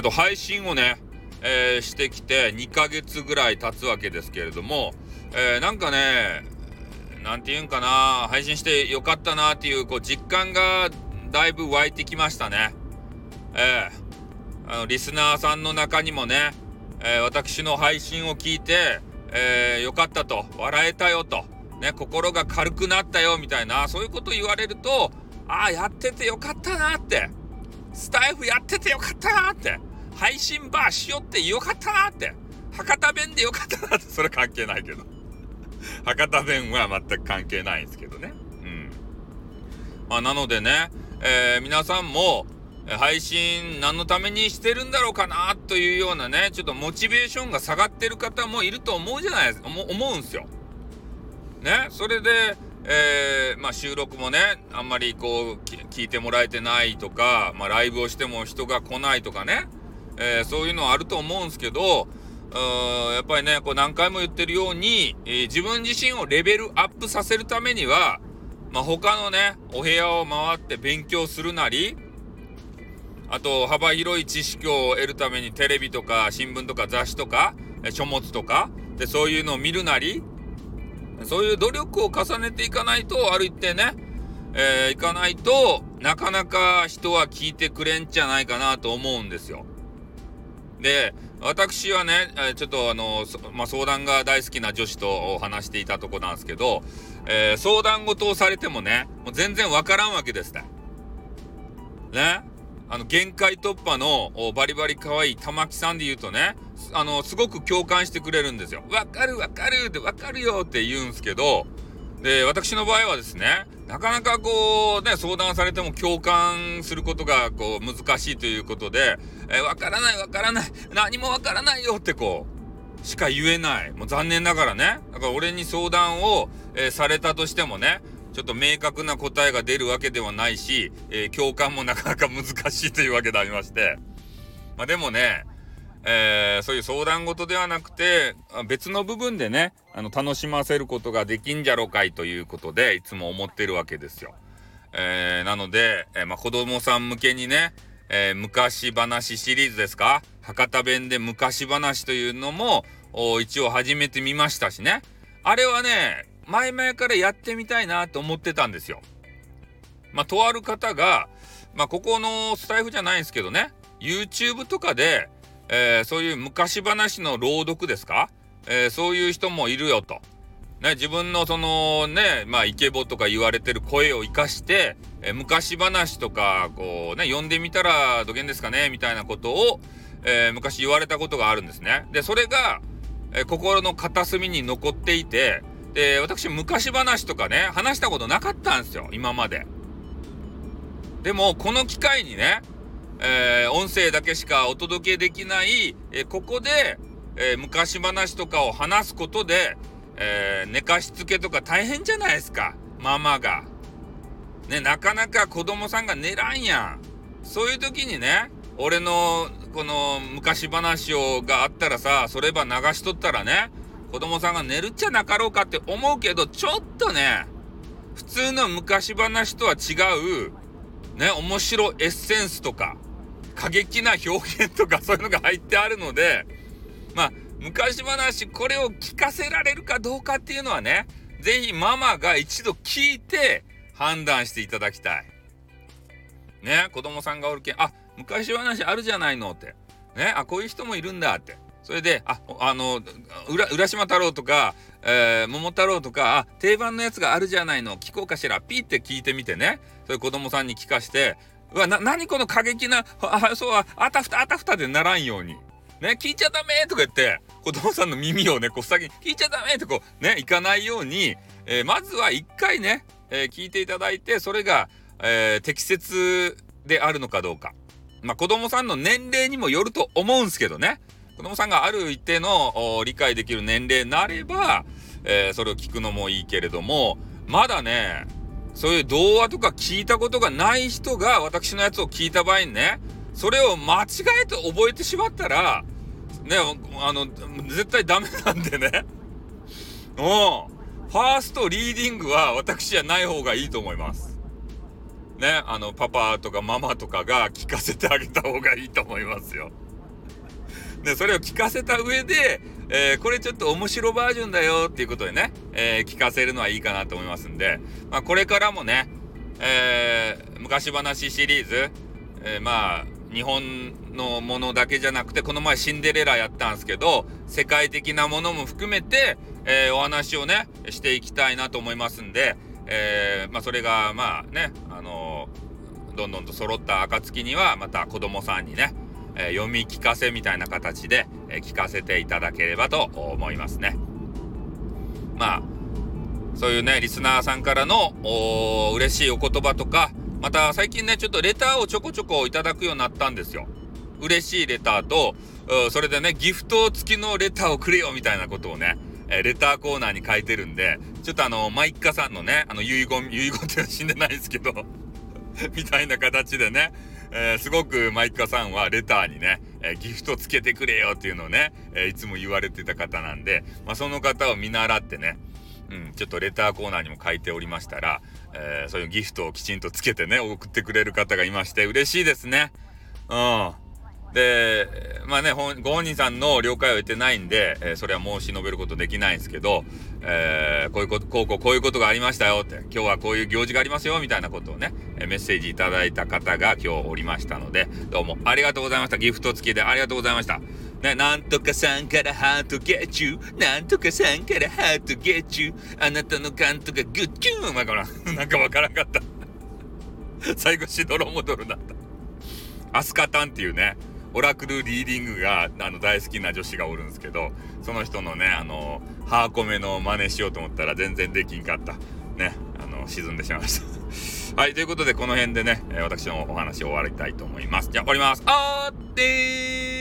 あと配信をね、えー、してきて2ヶ月ぐらい経つわけですけれども、えー、なんかね、なんて言うんかな、配信してよかったなっていう、こう、実感がだいぶ湧いてきましたね。えー、あの、リスナーさんの中にもね、えー、私の配信を聞いて、えー、よかったと、笑えたよと、ね、心が軽くなったよみたいな、そういうこと言われると、ああ、やっててよかったなって、スタイフやっててよかったなって、配信バーしよってよかったなって、博多弁でよかったなって、それ関係ないけど。博多弁は全く関係ないんですけどね。うん。まあ、なのでね、えー、皆さんも、配信何のためにしてるんだろうかなというようなね、ちょっとモチベーションが下がってる方もいると思うじゃないですか、思うんすよ。ね、それで、えー、まあ、収録もね、あんまりこう、聞いてもらえてないとか、まあ、ライブをしても人が来ないとかね、えー、そういうのはあると思うんですけど、やっぱりね、こう何回も言ってるように、えー、自分自身をレベルアップさせるためには、まあ、他のね、お部屋を回って勉強するなり、あと、幅広い知識を得るためにテレビとか新聞とか雑誌とか、書物とか、で、そういうのを見るなり、そういう努力を重ねていかないと、ある一定ね、えー、いかないとなかなか人は聞いてくれんじゃないかなと思うんですよ。で、私はね、えちょっとあの、まあ、相談が大好きな女子と話していたとこなんですけど、えー、相談事をされてもね、もう全然わからんわけですね。ねあの、限界突破のバリバリ可愛い玉木さんで言うとね、あの、すごく共感してくれるんですよ。わかるわかるってわかるよって言うんすけど、で、私の場合はですね、なかなかこう、ね、相談されても共感することがこう難しいということで、えー、わからないわからない、何もわからないよってこう、しか言えない。もう残念ながらね。だから俺に相談を、えー、されたとしてもね、ちょっと明確な答えが出るわけではないし、えー、共感もなかなか難しいというわけでありまして。まあでもね、えー、そういう相談事ではなくて、別の部分でね、あの、楽しませることができんじゃろかいということで、いつも思ってるわけですよ。えー、なので、えー、まあ、子供さん向けにね、えー、昔話シリーズですか？博多弁で昔話というのも、一応始めてみましたしね。あれはね、前々からやってみたいなと思ってたんですよ。まあ、とある方が、まあ、ここのスタイフじゃないんですけどね、YouTube とかで、え、そういう昔話の朗読ですか、えー、そういう人もいるよと。ね、自分のそのね、まあ、イケボとか言われてる声を生かして、えー、昔話とか、こうね、呼んでみたらどげんですかねみたいなことを、えー、昔言われたことがあるんですね。で、それが、えー、心の片隅に残っていて、で、私昔話とかね、話したことなかったんですよ、今まで。でも、この機会にね、え、音声だけしかお届けできない、え、ここで、えー、昔話とかを話すことで、え寝かしつけとか大変じゃないですか。ママが。ね、なかなか子供さんが寝らんやん。そういう時にね、俺のこの昔話をがあったらさ、それば流しとったらね、子供さんが寝るっちゃなかろうかって思うけど、ちょっとね、普通の昔話とは違う、ね、面白エッセンスとか、過激な表現とかそういうのが入ってあるので、まあ、昔話、これを聞かせられるかどうかっていうのはね、ぜひママが一度聞いて判断していただきたい。ね、子供さんがおるけん、あ、昔話あるじゃないのって。ね、あ、こういう人もいるんだって。それで、あ、あの、浦浦島太郎とか、えー、桃太郎とか、あ、定番のやつがあるじゃないの、聞こうかしら、ピーって聞いてみてね、そういう子供さんに聞かして、うわ、な、何この過激な、あ、そうは、あたふたあたふたでならんように。ね、聞いちゃダメとか言って、子供さんの耳をね、こう先に、聞いちゃダメとこう、ね、いかないように、えー、まずは一回ね、えー、聞いていただいて、それが、えー、適切であるのかどうか。まあ、子供さんの年齢にもよると思うんですけどね。子供さんがある一定の理解できる年齢になれば、えー、それを聞くのもいいけれども、まだね、そういう童話とか聞いたことがない人が私のやつを聞いた場合にね、それを間違えて覚えてしまったら、ね、あの、絶対ダメなんでね。うん。ファーストリーディングは私じゃない方がいいと思います。ね、あの、パパとかママとかが聞かせてあげた方がいいと思いますよ。で、それを聞かせた上で、えー、これちょっと面白バージョンだよっていうことでね、えー、聞かせるのはいいかなと思いますんで、まあ、これからもね、えー、昔話シリーズ、えまあ、日本のものだけじゃなくて、この前シンデレラやったんですけど、世界的なものも含めて、えお話をね、していきたいなと思いますんで、えまあ、それが、まあね、あのどんどんと揃った暁には、また子供さんにね、え読み聞かせみたいな形で、え聞かせていただければと思いますね。まあ、そういうね、リスナーさんからの嬉しいお言葉とか、また最近ね、ちょっとレターをちょこちょこいただくようになったんですよ。嬉しいレターと、それでね、ギフト付きのレターをくれよみたいなことをね、えレターコーナーに書いてるんで、ちょっとあの、マイッカさんのね、あの、遺言、遺言って死んでないですけど みたいな形でね、えー、すごくマイッカさんはレターにね、えー、ギフトつけてくれよっていうのをね、えー、いつも言われてた方なんで、まあ、その方を見習ってね、うん、ちょっとレターコーナーにも書いておりましたら、えそういうギフトをきちんとつけてね、送ってくれる方がいまして、嬉しいですね。うん。で、まあね、ご本人さんの了解を得てないんで、えー、それは申し述べることできないんですけど、えー、こういうこと、こうこうこういうことがありましたよって、今日はこういう行事がありますよみたいなことをね、メッセージいただいた方が今日おりましたので、どうもありがとうございました。ギフト付きでありがとうございました。ね、なんとかさんからハートゲッチュー。なんとかさんからハートゲッチュー。あなたの感とかグッキュー。まあ、こら、なんかわからんかった。最後しどろもどろだった。アスカタンっていうね、オラクルリーディングがあの大好きな女子がおるんですけど、その人のね、あの、ハーコメの真似しようと思ったら全然できんかった。ね、あの、沈んでしまいました。はい、ということでこの辺でね、私のお話を終わりたいと思います。じゃあ終わります。あーってー